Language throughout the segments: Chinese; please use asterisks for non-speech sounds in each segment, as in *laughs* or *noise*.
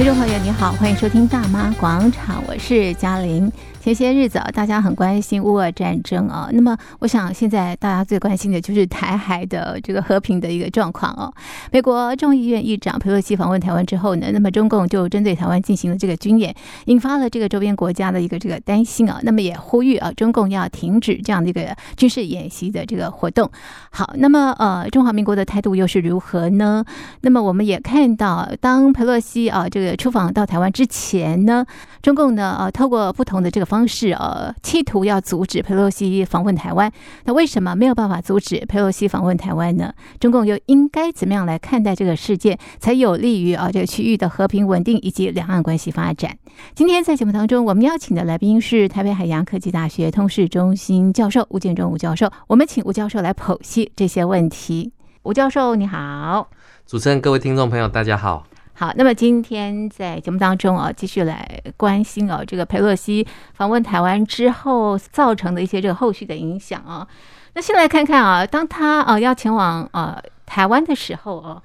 听众朋友，你好，欢迎收听《大妈广场》，我是嘉玲。前些日子啊，大家很关心乌俄战争啊。那么，我想现在大家最关心的就是台海的这个和平的一个状况哦。美国众议院议长佩洛西访问台湾之后呢，那么中共就针对台湾进行了这个军演，引发了这个周边国家的一个这个担心啊。那么也呼吁啊，中共要停止这样的一个军事演习的这个活动。好，那么呃，中华民国的态度又是如何呢？那么我们也看到，当佩洛西啊这个出访到台湾之前呢，中共呢呃透过不同的这个方式呃，企图要阻止佩洛西访问台湾。那为什么没有办法阻止佩洛西访问台湾呢？中共又应该怎么样来看待这个事件，才有利于啊这个区域的和平稳定以及两岸关系发展？今天在节目当中，我们邀请的来宾是台北海洋科技大学通识中心教授吴建中吴教授。我们请吴教授来剖析这些问题。吴教授，你好。主持人，各位听众朋友，大家好。好，那么今天在节目当中啊，继续来关心哦，这个佩洛西访问台湾之后造成的一些这个后续的影响啊。那先来看看啊，当他啊要前往呃台湾的时候啊，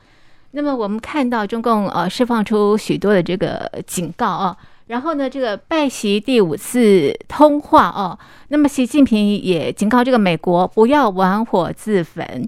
那么我们看到中共呃释放出许多的这个警告啊，然后呢，这个拜习第五次通话哦，那么习近平也警告这个美国不要玩火自焚。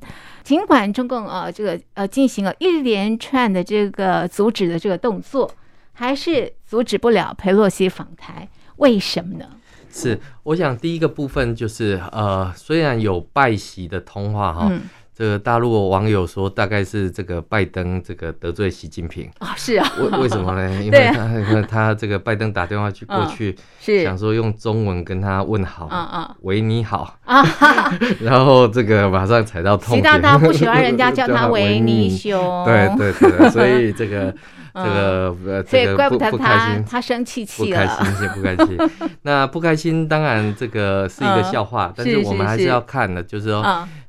尽管中共呃，这个呃进行了一连串的这个阻止的这个动作，还是阻止不了佩洛西访台，为什么呢？是，我想第一个部分就是呃，虽然有拜习的通话哈。嗯这个大陆网友说，大概是这个拜登这个得罪习近平啊，是啊，为为什么呢？*laughs* 因为他因为 *laughs* 他这个拜登打电话去过去，是。想说用中文跟他问好，嗯嗯，喂你好啊，*laughs* 然后这个马上踩到痛点，习大大不喜欢人家叫他维尼兄，对对对，所以这个这个呃，所以怪不得他他生气气了，不开心，不开心。那不开心当然这个是一个笑话，但是我们还是要看的，就是说。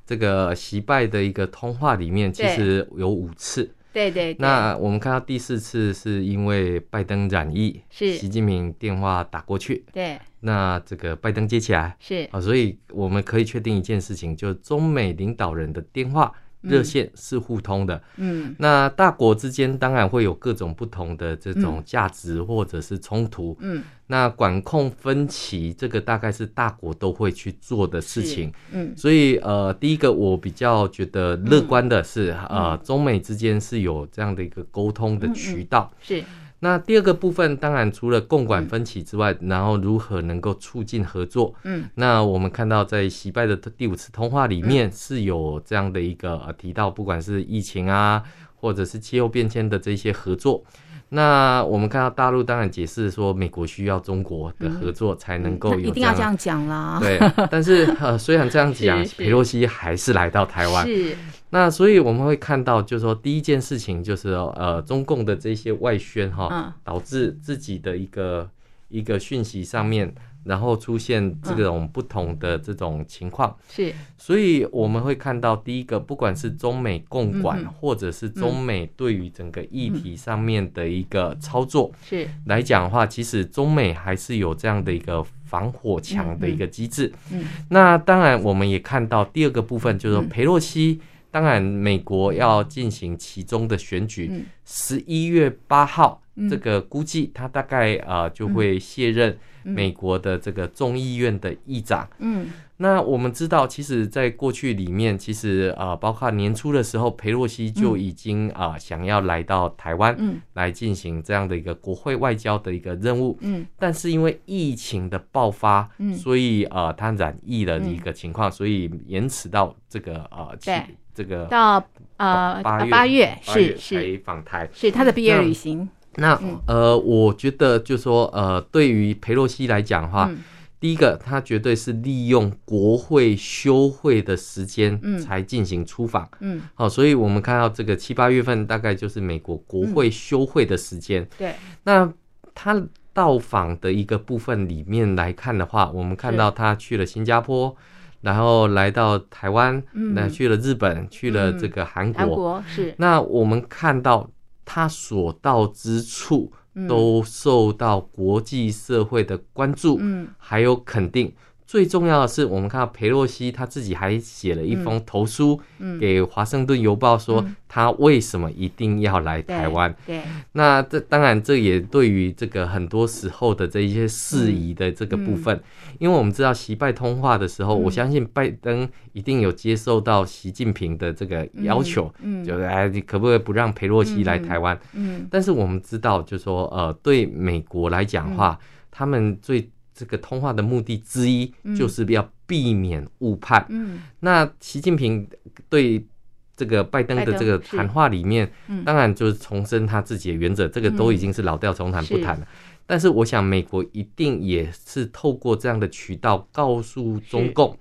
这个习拜的一个通话里面，其实有五次。对对，对。那我们看到第四次是因为拜登染疫，是习近平电话打过去。对。那这个拜登接起来，是啊，所以我们可以确定一件事情，就是中美领导人的电话。热线是互通的，嗯，那大国之间当然会有各种不同的这种价值或者是冲突，嗯，那管控分歧这个大概是大国都会去做的事情，嗯，所以呃，第一个我比较觉得乐观的是，呃，中美之间是有这样的一个沟通的渠道，是。那第二个部分，当然除了共管分歧之外，嗯、然后如何能够促进合作？嗯，那我们看到在习拜的第五次通话里面是有这样的一个呃提到，不管是疫情啊，或者是气候变迁的这些合作。那我们看到大陆当然解释说，美国需要中国的合作才能够有、一定要这样讲啦。对，但是呃，虽然这样讲，*laughs* 佩洛西还是来到台湾。是。那所以我们会看到，就是说第一件事情就是呃，中共的这些外宣哈，导致自己的一个一个讯息上面。然后出现这种不同的这种情况，是，所以我们会看到第一个，不管是中美共管，或者是中美对于整个议题上面的一个操作，是。来讲的话，其实中美还是有这样的一个防火墙的一个机制。嗯，那当然我们也看到第二个部分，就是说裴洛西，当然美国要进行其中的选举，十一月八号，这个估计他大概呃就会卸任。美国的这个众议院的议长，嗯，那我们知道，其实，在过去里面，其实啊，包括年初的时候，佩洛西就已经啊想要来到台湾，嗯，来进行这样的一个国会外交的一个任务，嗯，但是因为疫情的爆发，嗯，所以啊，他染疫的一个情况，所以延迟到这个啊，对，这个到呃八月八月是是。访台，是他的毕业旅行。那呃，我觉得就是说呃，对于裴洛西来讲的话，嗯、第一个他绝对是利用国会休会的时间才进行出访，嗯，好、哦，所以我们看到这个七八月份大概就是美国国会休会的时间，嗯、对。那他到访的一个部分里面来看的话，我们看到他去了新加坡，然后来到台湾，那、嗯、去了日本，去了这个韩国，韩国是。那我们看到。他所到之处都受到国际社会的关注，还有肯定。最重要的是，我们看到佩洛西他自己还写了一封投书给华盛顿邮报，说他为什么一定要来台湾。对，那这当然这也对于这个很多时候的这一些事宜的这个部分，因为我们知道习拜通话的时候，我相信拜登一定有接受到习近平的这个要求，就是哎，你可不可以不让佩洛西来台湾？嗯，但是我们知道，就是说呃，对美国来讲的话，他们最这个通话的目的之一就是要避免误判。嗯，那习近平对这个拜登的这个谈话里面，当然就是重申他自己的原则，这个都已经是老调重弹不谈了。但是我想，美国一定也是透过这样的渠道告诉中共。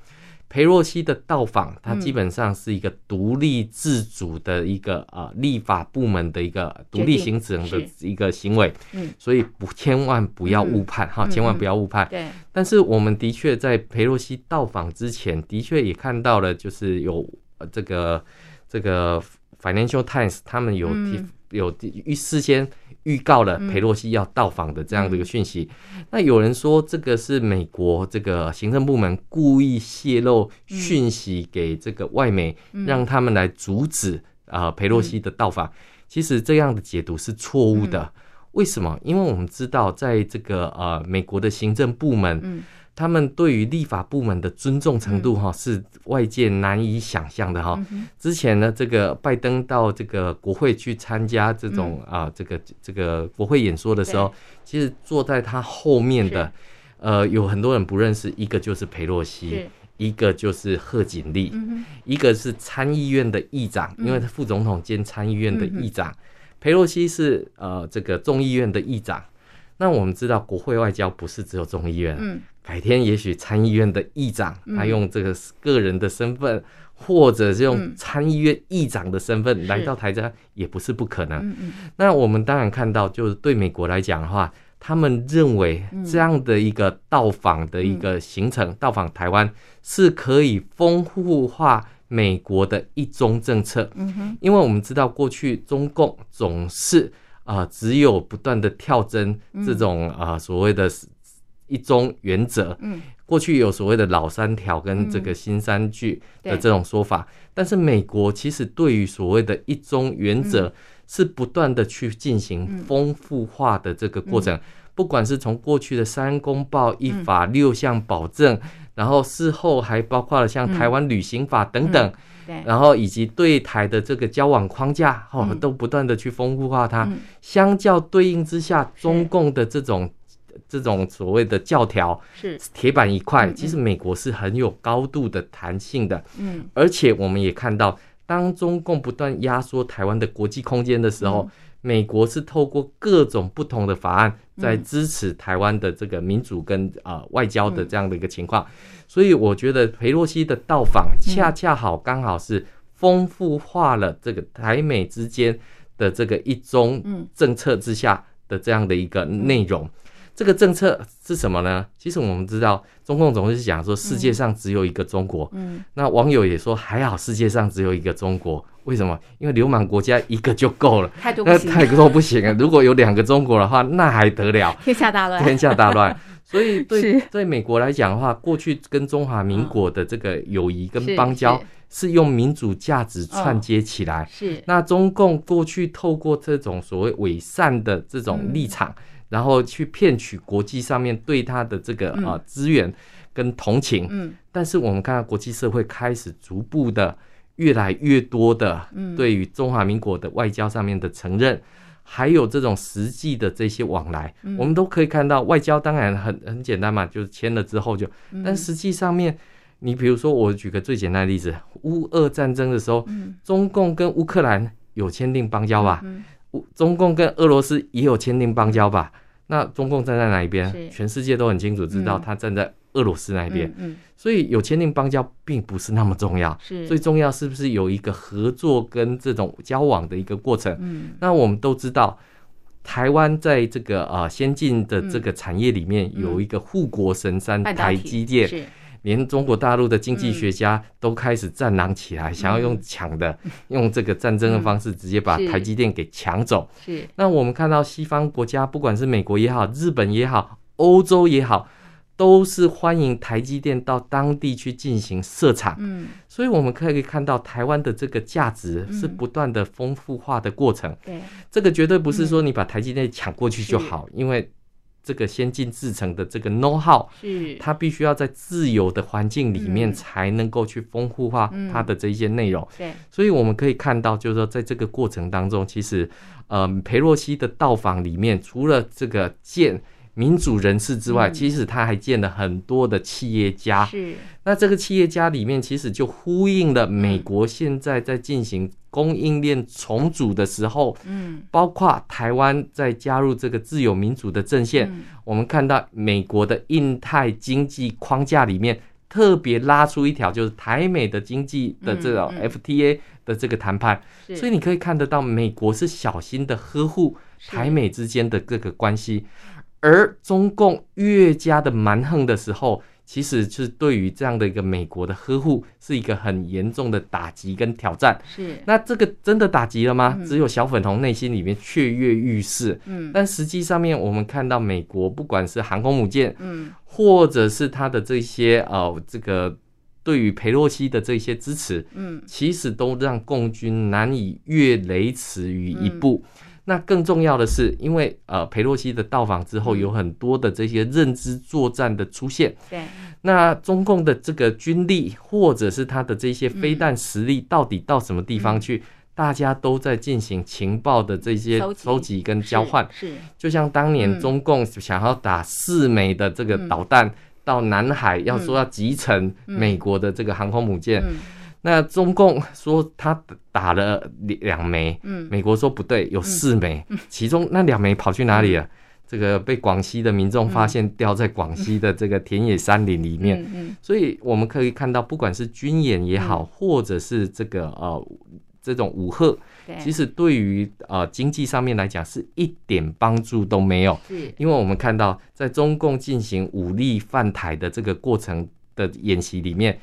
裴洛西的到访，它基本上是一个独立自主的一个呃立法部门的一个独立行成的一个行为，嗯，所以不千万不要误判哈，千万不要误判。对，但是我们的确在裴洛西到访之前，的确也看到了，就是有这个这个 Financial Times 他们有提有预事先。预告了佩洛西要到访的这样的一个讯息，嗯、那有人说这个是美国这个行政部门故意泄露讯息给这个外媒，嗯、让他们来阻止啊佩洛西的到访。嗯、其实这样的解读是错误的。嗯、为什么？因为我们知道，在这个呃美国的行政部门。嗯他们对于立法部门的尊重程度，哈，是外界难以想象的，哈。之前呢，这个拜登到这个国会去参加这种啊，这个这个国会演说的时候，其实坐在他后面的，呃，有很多人不认识，一个就是佩洛西，一个就是贺锦丽，一个是参议院的议长，因为他副总统兼参议院的议长，佩洛西是呃这个众议院的议长。那我们知道，国会外交不是只有众议院。嗯，改天也许参议院的议长，他用这个个人的身份，或者是用参议院议长的身份来到台湾，也不是不可能。那我们当然看到，就是对美国来讲的话，他们认为这样的一个到访的一个行程，到访台湾是可以丰富化美国的一中政策。因为我们知道，过去中共总是。啊、呃，只有不断的跳针这种啊、呃、所谓的“一中”原则。嗯，过去有所谓的老三条跟这个新三句的这种说法，嗯、但是美国其实对于所谓的一中原则是不断的去进行丰富化的这个过程，嗯、不管是从过去的三公报、一法六项保证，嗯、然后事后还包括了像台湾旅行法等等。嗯。嗯然后以及对台的这个交往框架，哦，都不断的去丰富化它。相较对应之下，中共的这种这种所谓的教条是。铁板一块。其实美国是很有高度的弹性的，嗯，而且我们也看到，当中共不断压缩台湾的国际空间的时候，美国是透过各种不同的法案在支持台湾的这个民主跟啊外交的这样的一个情况。所以我觉得裴洛西的到访恰恰好刚好是丰富化了这个台美之间的这个一中政策之下的这样的一个内容。这个政策是什么呢？其实我们知道，中共总是讲说世界上只有一个中国。嗯，那网友也说还好，世界上只有一个中国。为什么？因为流氓国家一个就够了，太多那太多不行啊！*laughs* 如果有两个中国的话，那还得了？天下大乱，天下大乱。*laughs* 所以对对美国来讲的话，过去跟中华民国的这个友谊跟邦交是用民主价值串接起来。是那中共过去透过这种所谓伪善的这种立场，然后去骗取国际上面对他的这个啊资源跟同情。嗯，但是我们看到国际社会开始逐步的越来越多的对于中华民国的外交上面的承认。还有这种实际的这些往来，我们都可以看到，外交当然很很简单嘛，就是签了之后就，但实际上面，你比如说我举个最简单的例子，乌俄战争的时候，中共跟乌克兰有签订邦交吧，中共跟俄罗斯也有签订邦交吧，那中共站在哪一边？全世界都很清楚知道他站在。俄罗斯那边，嗯，所以有签订邦交并不是那么重要，是。最重要是不是有一个合作跟这种交往的一个过程？嗯，那我们都知道，台湾在这个呃先进的这个产业里面有一个护国神山台积电，连中国大陆的经济学家都开始战狼起来，想要用抢的，用这个战争的方式直接把台积电给抢走。是，那我们看到西方国家，不管是美国也好，日本也好，欧洲也好。都是欢迎台积电到当地去进行设厂。嗯，所以我们可以看到台湾的这个价值是不断的丰富化的过程。对，这个绝对不是说你把台积电抢过去就好，因为。这个先进制成的这个 know how，是。它必须要在自由的环境里面才能够去丰富化它的这一些内容。对，所以我们可以看到，就是说在这个过程当中，其实，呃，裴洛西的到访里面，除了这个见民主人士之外，其实他还见了很多的企业家。是，那这个企业家里面，其实就呼应了美国现在在进行。供应链重组的时候，嗯，包括台湾在加入这个自由民主的阵线，嗯，我们看到美国的印太经济框架里面特别拉出一条，就是台美的经济的这种 FTA 的这个谈判，所以你可以看得到，美国是小心的呵护台美之间的各个关系，而中共越加的蛮横的时候。其实是对于这样的一个美国的呵护，是一个很严重的打击跟挑战。是，那这个真的打击了吗？只有小粉红内心里面雀跃欲试。嗯，但实际上面我们看到美国不管是航空母舰，嗯，或者是它的这些呃这个对于佩洛西的这些支持，嗯，其实都让共军难以越雷池于一步。那更重要的是，因为呃，裴洛西的到访之后，有很多的这些认知作战的出现。对，那中共的这个军力，或者是他的这些飞弹实力，到底到什么地方去？大家都在进行情报的这些收集跟交换。是，就像当年中共想要打四枚的这个导弹到南海，要说要集成美国的这个航空母舰。那中共说他打了两枚，嗯，美国说不对，有四枚，其中那两枚跑去哪里了？这个被广西的民众发现掉在广西的这个田野山林里面，所以我们可以看到，不管是军演也好，或者是这个呃这种武吓，其实对于呃经济上面来讲是一点帮助都没有，因为我们看到在中共进行武力犯台的这个过程的演习里面。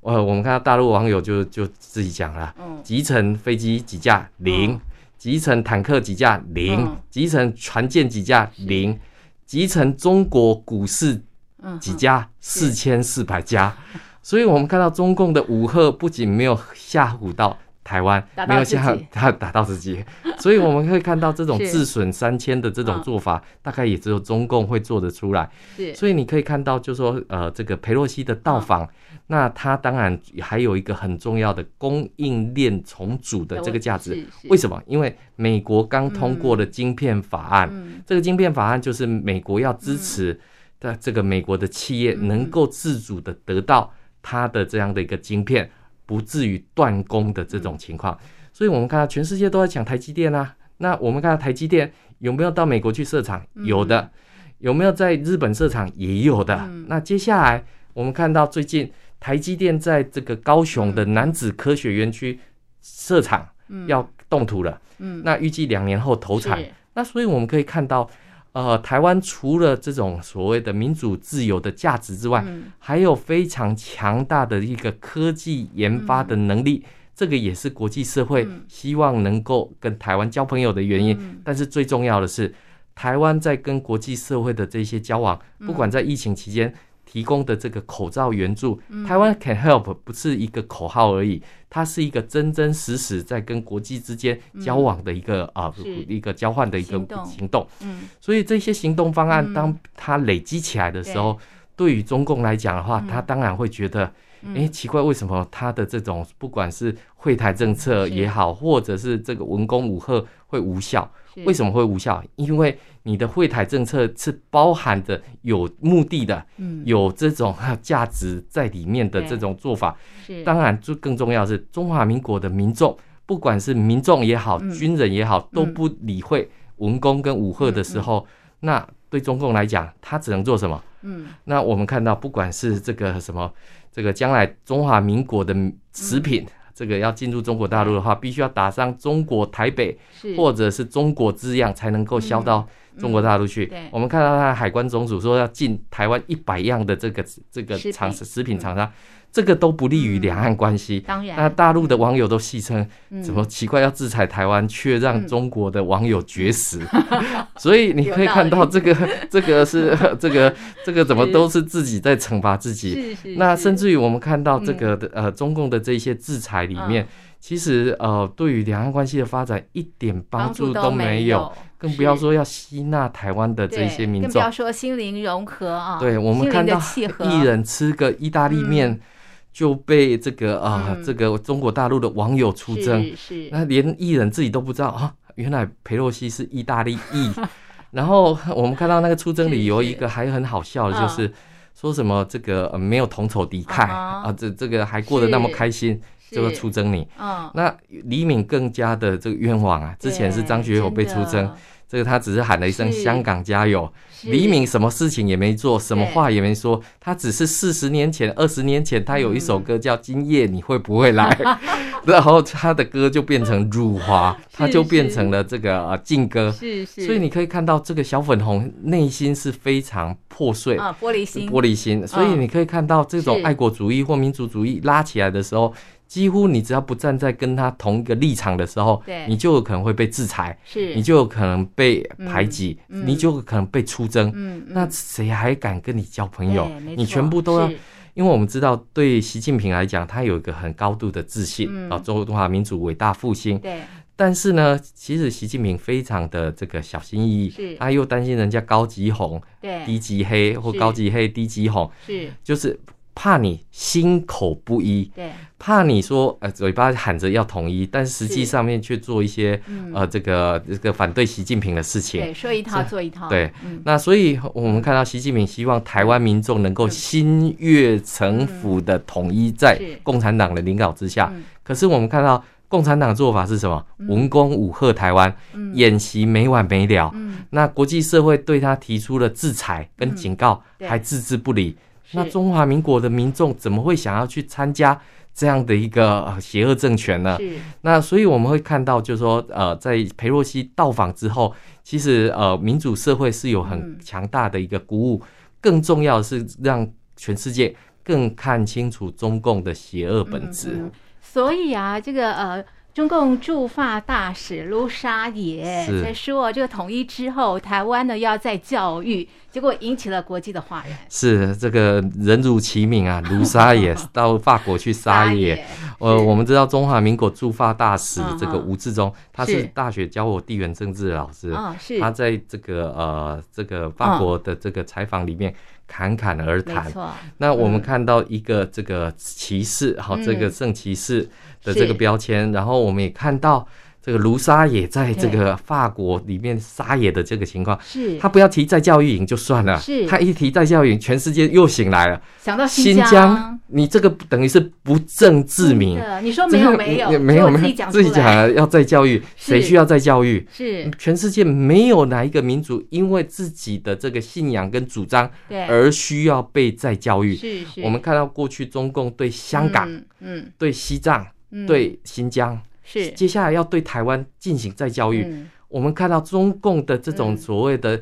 呃，我们看到大陆网友就就自己讲了，集成飞机几架零，集成坦克几架零，集成船舰几架零，集成中国股市几家四千四百家，所以我们看到中共的武赫不仅没有吓唬到台湾，没有吓他打到自己，所以我们可以看到这种 *laughs* 自损三千的这种做法，大概也只有中共会做得出来。所以你可以看到，就是说呃，这个佩洛西的到访。那它当然还有一个很重要的供应链重组的这个价值，为什么？因为美国刚通过了晶片法案，这个晶片法案就是美国要支持的这个美国的企业能够自主的得到它的这样的一个晶片，不至于断供的这种情况。所以我们看到全世界都在抢台积电啊，那我们看到台积电有没有到美国去设厂？有的，有没有在日本设厂？也有的。那接下来我们看到最近。台积电在这个高雄的男子科学园区设厂，要动土了。嗯，那预计两年后投产。那所以我们可以看到，呃，台湾除了这种所谓的民主自由的价值之外，还有非常强大的一个科技研发的能力。这个也是国际社会希望能够跟台湾交朋友的原因。但是最重要的是，台湾在跟国际社会的这些交往，不管在疫情期间。提供的这个口罩援助，台湾 can help 不是一个口号而已，它是一个真真实实在跟国际之间交往的一个啊一个交换的一个行动。嗯，所以这些行动方案，当它累积起来的时候，对。于中共来讲的话，他当然会觉得，哎，奇怪，为什么他的这种不管是惠台政策也好，或者是这个文攻武赫会无效？为什么会无效？因为你的惠台政策是包含着有目的的，嗯有这种价值在里面的这种做法。当然，就更重要的是中华民国的民众，不管是民众也好，军人也好，都不理会文工跟武赫的时候，那对中共来讲，他只能做什么？那我们看到，不管是这个什么，这个将来中华民国的食品。这个要进入中国大陆的话，必须要打上中国台北或者是中国字样，才能够销到中国大陆去。我们看到他海关总署说要进台湾一百样的这个这个厂食品厂商，这个都不利于两岸关系。当然，那大陆的网友都戏称，怎么奇怪要制裁台湾，却让中国的网友绝食？*laughs* 所以你可以看到，这个 *laughs* 这个是 *laughs* 这个这个怎么都是自己在惩罚自己。那甚至于我们看到这个的呃中共的这些制裁里面。其实，呃，对于两岸关系的发展一点帮助都没有，更不要说要吸纳台湾的这些民众，更不要说心灵融合啊。对，我们看到一人吃个意大利面就被这个啊，这个中国大陆的网友出征，是，那连艺人自己都不知道啊，原来裴洛西是意大利裔。*laughs* 然后我们看到那个出征理由，一个还很好笑的就是说什么这个没有同仇敌忾啊，这这个还过得那么开心。这个出征你，嗯，那李敏更加的这个冤枉啊！之前是张学友被出征，这个他只是喊了一声“香港加油”，李敏什么事情也没做，什么话也没说，他只是四十年前、二十年前，他有一首歌叫《今夜你会不会来》，*laughs* 然后他的歌就变成辱华，他就变成了这个呃禁歌，是是。所以你可以看到，这个小粉红内心是非常破碎啊，玻璃心，玻璃心。所以你可以看到，这种爱国主义或民族主义拉起来的时候。几乎你只要不站在跟他同一个立场的时候，你就有可能会被制裁，是，你就有可能被排挤，嗯，你就有可能被出征，嗯，那谁还敢跟你交朋友？你全部都要，因为我们知道，对习近平来讲，他有一个很高度的自信啊，中华民族伟大复兴，对。但是呢，其实习近平非常的这个小心翼翼，是，他又担心人家高级红，对，低级黑或高级黑低级红，是，就是。怕你心口不一，对，怕你说呃嘴巴喊着要统一，但实际上面却做一些、嗯、呃这个这个反对习近平的事情，对，说一套做一套，对，嗯、那所以我们看到习近平希望台湾民众能够心悦诚服的统一在共产党的领导之下，可是我们看到共产党做法是什么？文攻武吓台湾，演习没完没了，那国际社会对他提出了制裁跟警告，还置之不理。那中华民国的民众怎么会想要去参加这样的一个邪恶政权呢？那所以我们会看到，就是说，呃，在裴洛西到访之后，其实呃，民主社会是有很强大的一个鼓舞。更重要的是，让全世界更看清楚中共的邪恶本质。嗯嗯。所以啊，这个呃。中共驻法大使卢沙野在说，这个统一之后，台湾呢要再教育，结果引起了国际的哗然。是这个人如其名啊，*laughs* 卢沙野到法国去撒野。呃，我们知道中华民国驻法大使这个吴志忠，他是大学教我地缘政治的老师，他在这个呃这个法国的这个采访里面侃侃而谈。那我们看到一个这个骑士，好，这个圣骑士。的这个标签，然后我们也看到这个卢沙野在这个法国里面撒野的这个情况，是他不要提再教育营就算了，是他一提再教育营，全世界又醒来了。想到新疆，新疆你这个等于是不正自明。你说没有没有没有没有自己讲要再教育，谁需要再教育？是全世界没有哪一个民族因为自己的这个信仰跟主张而需要被再教育。是是，我们看到过去中共对香港，嗯，对西藏。对新疆是。接下来要对台湾进行再教育，我们看到中共的这种所谓的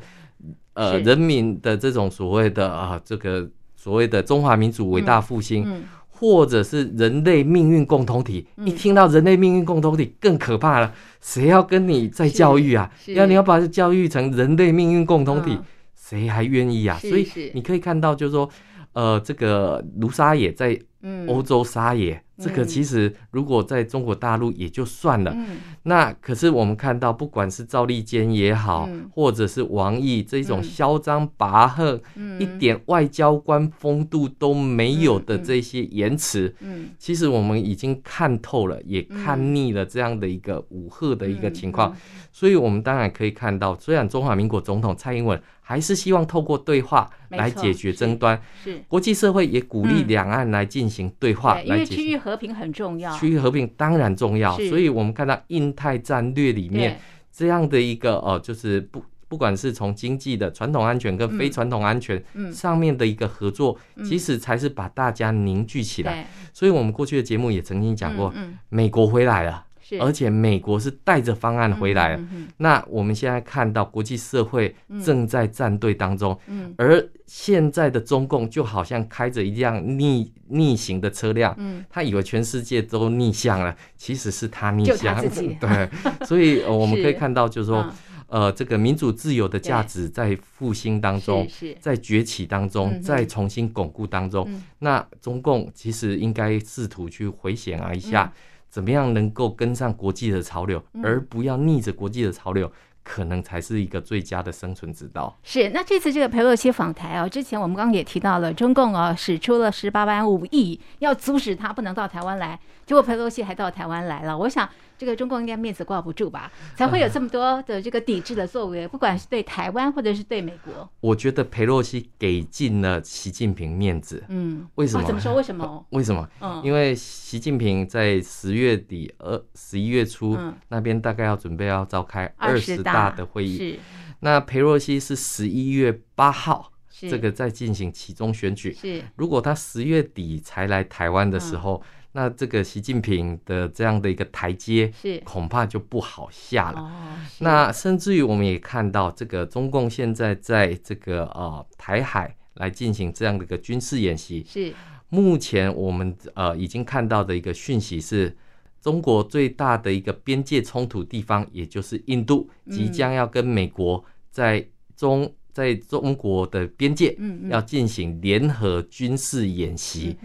呃人民的这种所谓的啊这个所谓的中华民族伟大复兴，或者是人类命运共同体，一听到人类命运共同体更可怕了，谁要跟你再教育啊？要你要把它教育成人类命运共同体，谁还愿意啊？所以你可以看到，就是说，呃，这个卢沙野在欧洲撒野。这个其实如果在中国大陆也就算了，嗯、那可是我们看到，不管是赵立坚也好，嗯、或者是王毅这种嚣张跋扈、嗯、一点外交官风度都没有的这些言辞，嗯。嗯、其实我们已经看透了，也看腻了这样的一个武赫的一个情况，所以我们当然可以看到，虽然中华民国总统蔡英文。还是希望透过对话来解决争端，是。国际社会也鼓励两岸来进行对话，来解决，因为区域和平很重要，区域和平当然重要，所以我们看到印太战略里面这样的一个哦，就是不不管是从经济的传统安全跟非传统安全上面的一个合作，其实才是把大家凝聚起来。所以我们过去的节目也曾经讲过，美国回来了。是。而且美国是带着方案回来。那我们现在看到国际社会正在站队当中，嗯、而现在的中共就好像开着一辆逆逆行的车辆，嗯、他以为全世界都逆向了，其实是他逆向。*laughs* 对，所以 *laughs* 我们可以看到，就是说。呃，这个民主自由的价值在复兴当中，在崛起当中，在重新巩固当中。那中共其实应该试图去回想啊一下，怎么样能够跟上国际的潮流，而不要逆着国际的潮流。可能才是一个最佳的生存之道。是，那这次这个佩洛西访台啊，之前我们刚刚也提到了，中共啊使出了十八般武艺，要阻止他不能到台湾来，结果佩洛西还到台湾来了。我想这个中共应该面子挂不住吧，*laughs* 才会有这么多的这个抵制的作为，不管是对台湾或者是对美国。我觉得裴洛西给尽了习近平面子。嗯，为什么？怎么说？为什么？*laughs* 为什么？嗯，因为习近平在十月底、二十一月初那边大概要准备要召开二十大。的会议，是那裴洛西是十一月八号，是这个在进行其中选举。是如果他十月底才来台湾的时候，嗯、那这个习近平的这样的一个台阶，是恐怕就不好下了。哦、那甚至于我们也看到，这个中共现在在这个呃台海来进行这样的一个军事演习。是目前我们呃已经看到的一个讯息是。中国最大的一个边界冲突地方，也就是印度，即将要跟美国在中在中国的边界要进行联合军事演习。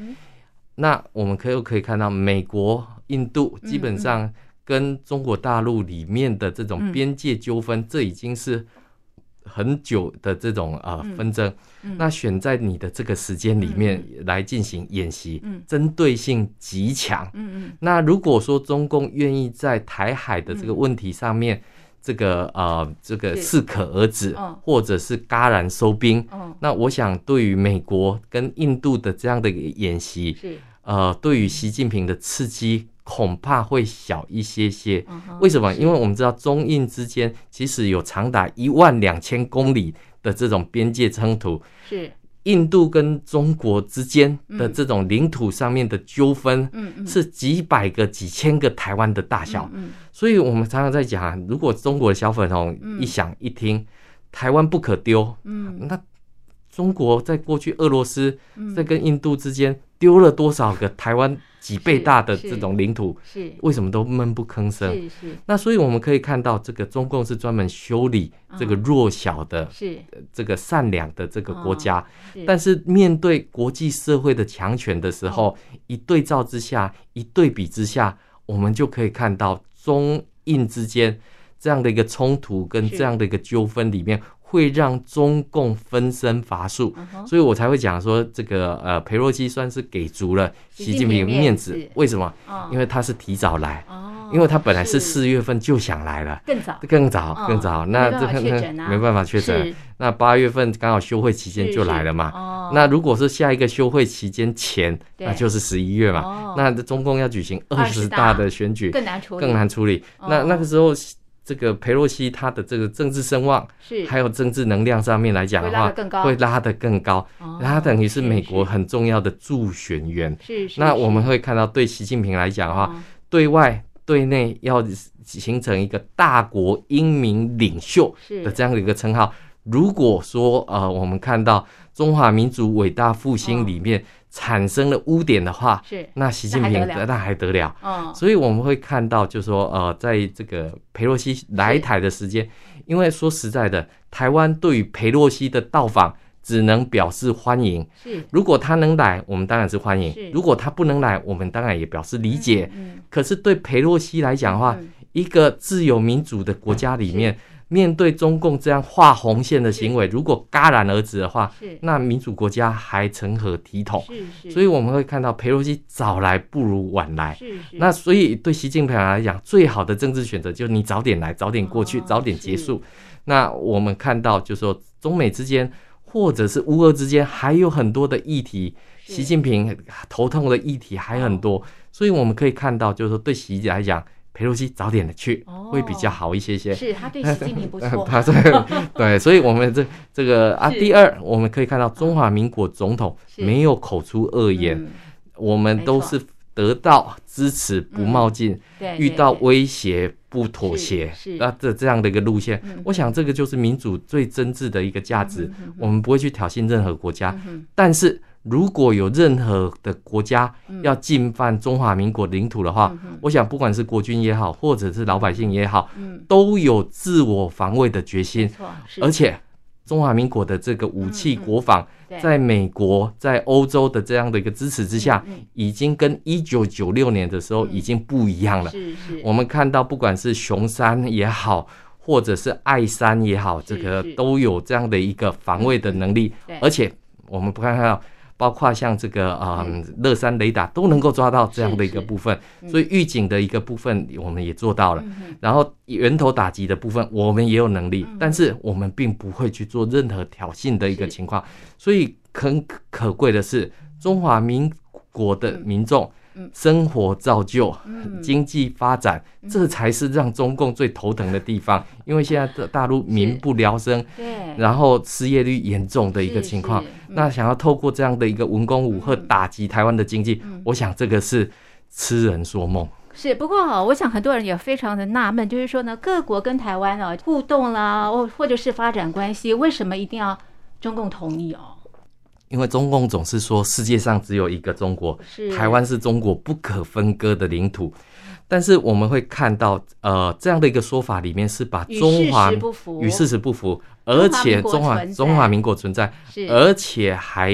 那我们可以可以看到，美国、印度基本上跟中国大陆里面的这种边界纠纷，这已经是。很久的这种呃纷争，那选在你的这个时间里面来进行演习，针对性极强。那如果说中共愿意在台海的这个问题上面，这个呃这个适可而止，或者是戛然收兵，那我想对于美国跟印度的这样的一个演习，呃，对于习近平的刺激。恐怕会小一些些，为什么？因为我们知道中印之间其实有长达一万两千公里的这种边界冲突，是印度跟中国之间的这种领土上面的纠纷，是几百个、几千个台湾的大小。所以我们常常在讲，如果中国的小粉红一想一听，台湾不可丢，那中国在过去俄罗斯在跟印度之间丢了多少个台湾？几倍大的这种领土，是为什么都闷不吭声？是是。那所以我们可以看到，这个中共是专门修理这个弱小的，是这个善良的这个国家。但是面对国际社会的强权的时候，一对照之下，一对比之下，我们就可以看到中印之间这样的一个冲突跟这样的一个纠纷里面。会让中共分身乏术，所以我才会讲说，这个呃，裴洛西算是给足了习近平面子。为什么？因为他是提早来，因为他本来是四月份就想来了，更早，更早，更早。那这个没办法确诊，那八月份刚好休会期间就来了嘛。那如果是下一个休会期间前，那就是十一月嘛。那中共要举行二十大。的选举，更难处理，更难处理。那那个时候。这个裴洛西他的这个政治声望，是还有政治能量上面来讲的话，会拉得更高，他等于是美国很重要的助选员。是是。那我们会看到，对习近平来讲的话，对外对内要形成一个大国英明领袖的这样的一个称号。如果说呃，我们看到中华民族伟大复兴里面。产生了污点的话，是那习近平那还得了？嗯，所以我们会看到，就是说，呃，在这个佩洛西来台的时间，因为说实在的，台湾对于佩洛西的到访只能表示欢迎。是，如果他能来，我们当然是欢迎；如果他不能来，我们当然也表示理解。嗯，可是对佩洛西来讲的话，一个自由民主的国家里面。面对中共这样画红线的行为，如果戛然而止的话，那民主国家还成何体统？所以我们会看到裴洛西早来不如晚来。那所以对习近平来讲，最好的政治选择就是你早点来，早点过去，早点结束。那我们看到，就是说中美之间，或者是乌俄之间，还有很多的议题，习近平头痛的议题还很多。所以我们可以看到，就是说对习来讲。裴洛西早点的去会比较好一些些。是他对习近平不错。*laughs* 他这对，所以我们这这个啊，第二我们可以看到中华民国总统没有口出恶言，我们都是得到支持不冒进，嗯、遇到威胁不妥协，那这这样的一个路线，我想这个就是民主最真挚的一个价值。嗯、我们不会去挑衅任何国家，嗯、但是如果有任何的国家要进犯中华民国领土的话，嗯、我想不管是国军也好，或者是老百姓也好，嗯、都有自我防卫的决心，而且。中华民国的这个武器国防，在美国、在欧洲的这样的一个支持之下，已经跟一九九六年的时候已经不一样了。是是，我们看到不管是熊三也好，或者是爱三也好，这个都有这样的一个防卫的能力。而且我们不看看到。包括像这个啊，乐山雷达都能够抓到这样的一个部分，所以预警的一个部分我们也做到了。然后源头打击的部分我们也有能力，但是我们并不会去做任何挑衅的一个情况。所以很可贵的是，中华民国的民众。生活造就，经济发展，这才是让中共最头疼的地方。因为现在的大陆民不聊生，然后失业率严重的一个情况，那想要透过这样的一个文攻武吓打击台湾的经济，我想这个是痴人说梦。是，不过哈，我想很多人也非常的纳闷，就是说呢，各国跟台湾啊互动啦，或或者是发展关系，为什么一定要中共同意哦？因为中共总是说世界上只有一个中国，台湾是中国不可分割的领土。但是我们会看到，呃，这样的一个说法里面是把中华与事实不符，而且中华中华民国存在，而且还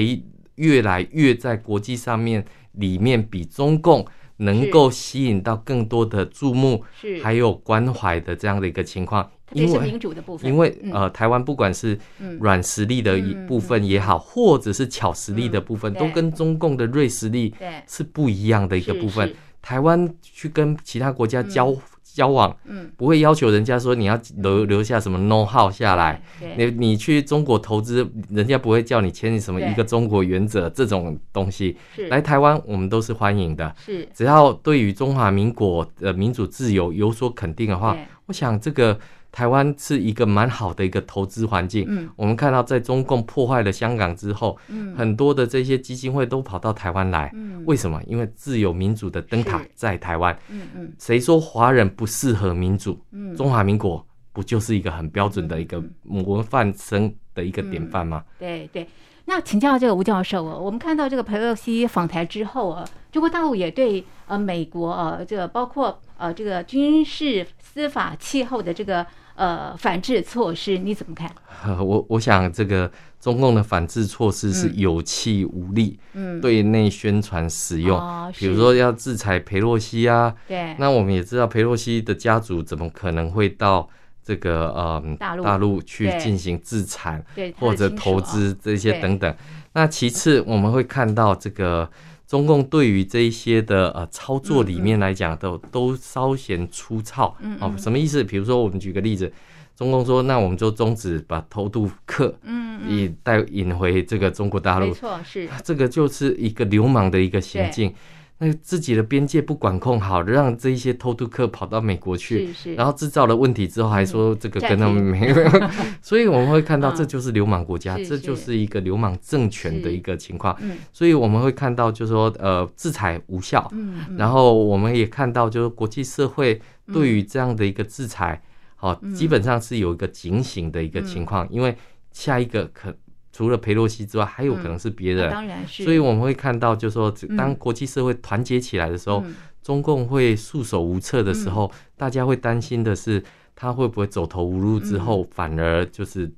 越来越在国际上面里面比中共。能够吸引到更多的注目，还有关怀的这样的一个情况，因为民主的部分，因为呃，台湾不管是软实力的一部分也好，或者是巧实力的部分，都跟中共的锐实力是不一样的一个部分。台湾去跟其他国家交。交往，嗯，不会要求人家说你要留留下什么 know how 下来，你你去中国投资，人家不会叫你签什么一个中国原则这种东西。来台湾我们都是欢迎的，是。只要对于中华民国的民主自由有所肯定的话，我想这个。台湾是一个蛮好的一个投资环境。嗯，我们看到在中共破坏了香港之后，嗯，很多的这些基金会都跑到台湾来。嗯，为什么？因为自由民主的灯塔在台湾。嗯嗯，谁说华人不适合民主？嗯，中华民国不就是一个很标准的一个模范生的一个典范吗？对对。那请教这个吴教授哦，我们看到这个佩洛西访台之后啊，中国大陆也对呃美国啊，这个包括呃这个军事、司法、气候的这个呃反制措施，你怎么看？*laughs* 我我想这个中共的反制措施是有气无力，嗯，对内宣传使用，嗯、比如说要制裁裴洛西啊，对，那我们也知道裴洛西的家族怎么可能会到。这个呃，大陆大陆去进行自产或者投资这些等等。那其次我们会看到这个中共对于这一些的呃操作里面来讲，都都稍显粗糙。哦，什么意思？比如说我们举个例子，中共说，那我们就终止把偷渡客嗯引带引回这个中国大陆。没错，是这个就是一个流氓的一个行径。那自己的边界不管控好，让这一些偷渡客跑到美国去，是是。然后制造了问题之后，还说这个跟他们没有，嗯、*laughs* 所以我们会看到这就是流氓国家，嗯、这就是一个流氓政权的一个情况。所以我们会看到，就是说，呃，制裁无效。然后我们也看到，就是国际社会对于这样的一个制裁，好、嗯，基本上是有一个警醒的一个情况，嗯、因为下一个可。除了佩洛西之外，还有可能是别人，当然是。所以我们会看到，就是说，当国际社会团结起来的时候，中共会束手无策的时候，大家会担心的是，他会不会走投无路之后，反而就是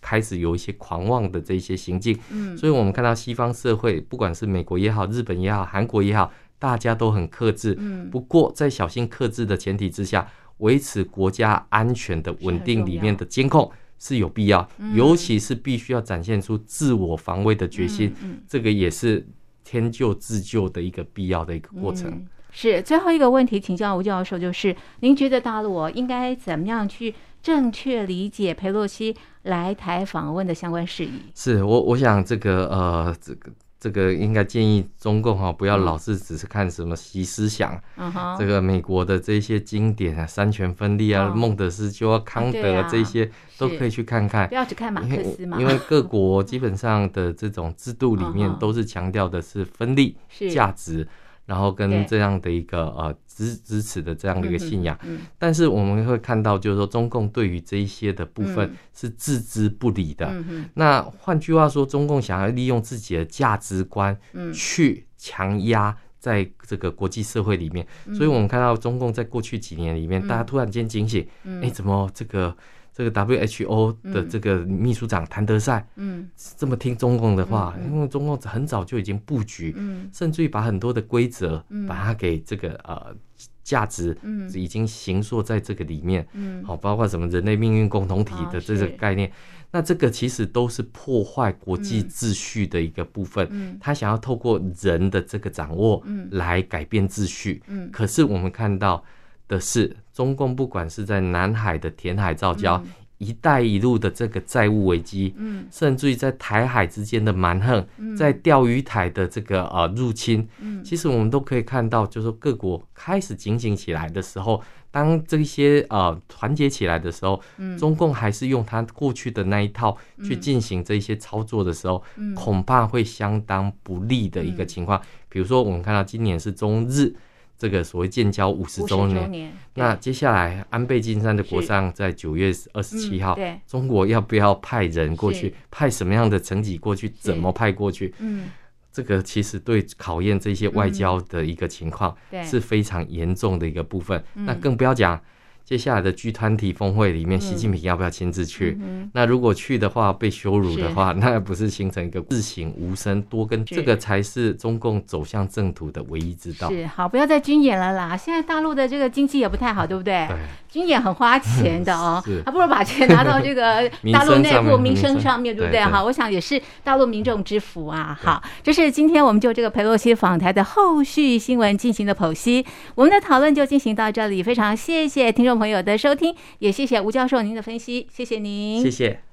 开始有一些狂妄的这些行径。嗯，所以我们看到西方社会，不管是美国也好，日本也好，韩国也好，大家都很克制。嗯，不过在小心克制的前提之下，维持国家安全的稳定里面的监控。是有必要，尤其是必须要展现出自我防卫的决心，嗯嗯、这个也是天就自救的一个必要的一个过程。嗯、是最后一个问题，请教吴教授，就是您觉得大陆应该怎么样去正确理解佩洛西来台访问的相关事宜？是我，我想这个呃，这个。这个应该建议中共哈，不要老是只是看什么习思想，嗯、这个美国的这些经典啊，三权分立啊，孟、哦、德斯鸠、康德啊，这些都可以去看看。不要只看马克思嘛，因为各国基本上的这种制度里面都是强调的是分立价值。然后跟这样的一个呃支支持的这样的一个信仰。但是我们会看到，就是说中共对于这一些的部分是置之不理的。那换句话说，中共想要利用自己的价值观去强压在这个国际社会里面。所以我们看到中共在过去几年里面，大家突然间警醒，哎，怎么这个？这个 WHO 的这个秘书长谭德赛，嗯，这么听中共的话，因为中共很早就已经布局，嗯，甚至于把很多的规则，把它给这个呃价值，嗯，已经形塑在这个里面，嗯，好，包括什么人类命运共同体的这个概念，那这个其实都是破坏国际秩序的一个部分，嗯，他想要透过人的这个掌握，嗯，来改变秩序，嗯，可是我们看到。的是，中共不管是在南海的填海造礁，嗯、一带一路的这个债务危机，嗯，甚至于在台海之间的蛮横，嗯、在钓鱼台的这个呃入侵，嗯，其实我们都可以看到，就是各国开始警醒起来的时候，当这些呃团结起来的时候，嗯，中共还是用他过去的那一套去进行这些操作的时候，嗯，恐怕会相当不利的一个情况。嗯、比如说，我们看到今年是中日。这个所谓建交五十周年，年那接下来安倍晋三的国葬在九月二十七号，嗯、中国要不要派人过去？派什么样的层级过去？怎么派过去？嗯，这个其实对考验这些外交的一个情况是非常严重的一个部分。嗯、那更不要讲。接下来的 G 团体峰会里面，习近平要不要亲自去？那如果去的话，被羞辱的话，那不是形成一个自省无声多跟这个才是中共走向正途的唯一之道。是好，不要再军演了啦！现在大陆的这个经济也不太好，对不对？对，军演很花钱的哦，*laughs* 是还不如把钱拿到这个 *laughs* 大陆内部民生上面，对不对？好，我想也是大陆民众之福啊。好，这是今天我们就这个佩洛西访台的后续新闻进行的剖析，我们的讨论就进行到这里，非常谢谢听朋友的收听，也谢谢吴教授您的分析，谢谢您，谢谢。